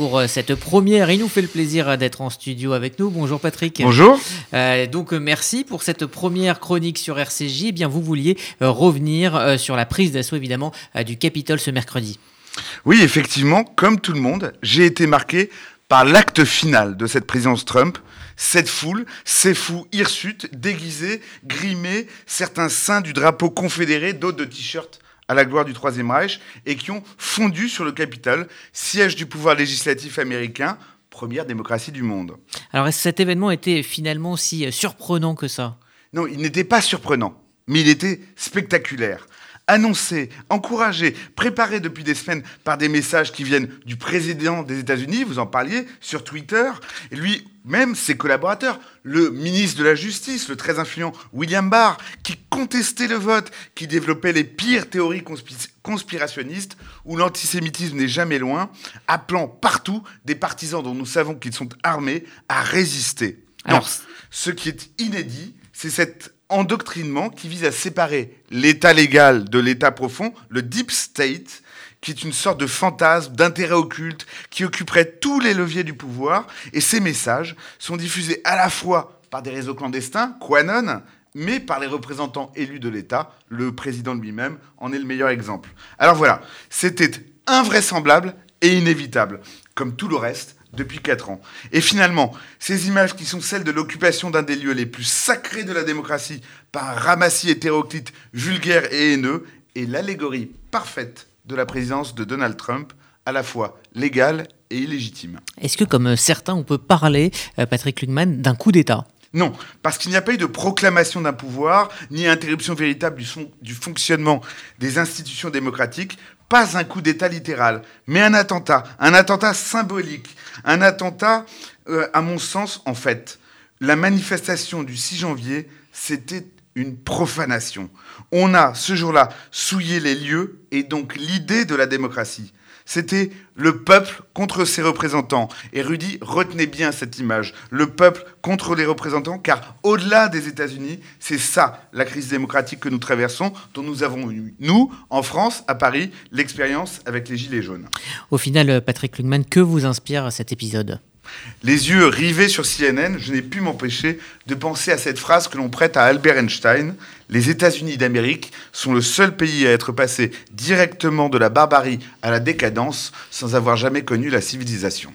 pour euh, cette première. Il nous fait le plaisir d'être en studio avec nous. Bonjour Patrick. Bonjour. Euh, donc merci pour cette première chronique sur RCJ. Eh bien, vous vouliez revenir sur la prise d'assaut évidemment du Capitole ce mercredi. Oui, effectivement, comme tout le monde, j'ai été marqué par l'acte final de cette présidence Trump. Cette foule, ces fous hirsutes, déguisés, grimés, certains seins du drapeau confédéré, d'autres de t-shirts à la gloire du Troisième Reich, et qui ont fondu sur le Capitole, siège du pouvoir législatif américain, première démocratie du monde. Alors, est-ce que cet événement était finalement si euh, surprenant que ça? Non, il n'était pas surprenant, mais il était spectaculaire annoncé, encouragé, préparé depuis des semaines par des messages qui viennent du président des États-Unis, vous en parliez, sur Twitter, et lui, même ses collaborateurs, le ministre de la Justice, le très influent William Barr, qui contestait le vote, qui développait les pires théories conspirationnistes, où l'antisémitisme n'est jamais loin, appelant partout des partisans dont nous savons qu'ils sont armés à résister. Alors, ce qui est inédit, c'est cette endoctrinement qui vise à séparer l'État légal de l'État profond, le deep state, qui est une sorte de fantasme, d'intérêt occulte, qui occuperait tous les leviers du pouvoir. Et ces messages sont diffusés à la fois par des réseaux clandestins, Quanon, mais par les représentants élus de l'État. Le président lui-même en est le meilleur exemple. Alors voilà, c'était invraisemblable et inévitable, comme tout le reste depuis 4 ans. Et finalement, ces images qui sont celles de l'occupation d'un des lieux les plus sacrés de la démocratie par un ramassis hétéroclite vulgaire et haineux est l'allégorie parfaite de la présidence de Donald Trump, à la fois légale et illégitime. Est-ce que, comme certains, on peut parler, euh, Patrick Lugman, d'un coup d'État? Non, parce qu'il n'y a pas eu de proclamation d'un pouvoir, ni interruption véritable du, fonctionnement des institutions démocratiques, pas un coup d'État littéral, mais un attentat, un attentat symbolique, un attentat, euh, à mon sens, en fait. La manifestation du 6 janvier, c'était une profanation. On a, ce jour-là, souillé les lieux et donc l'idée de la démocratie. C'était le peuple contre ses représentants. Et Rudy, retenez bien cette image. Le peuple contre les représentants, car au-delà des États-Unis, c'est ça la crise démocratique que nous traversons, dont nous avons eu, nous, en France, à Paris, l'expérience avec les Gilets jaunes. Au final, Patrick Lugman, que vous inspire cet épisode? Les yeux rivés sur CNN, je n'ai pu m'empêcher de penser à cette phrase que l'on prête à Albert Einstein. Les États-Unis d'Amérique sont le seul pays à être passé directement de la barbarie à la décadence sans avoir jamais connu la civilisation.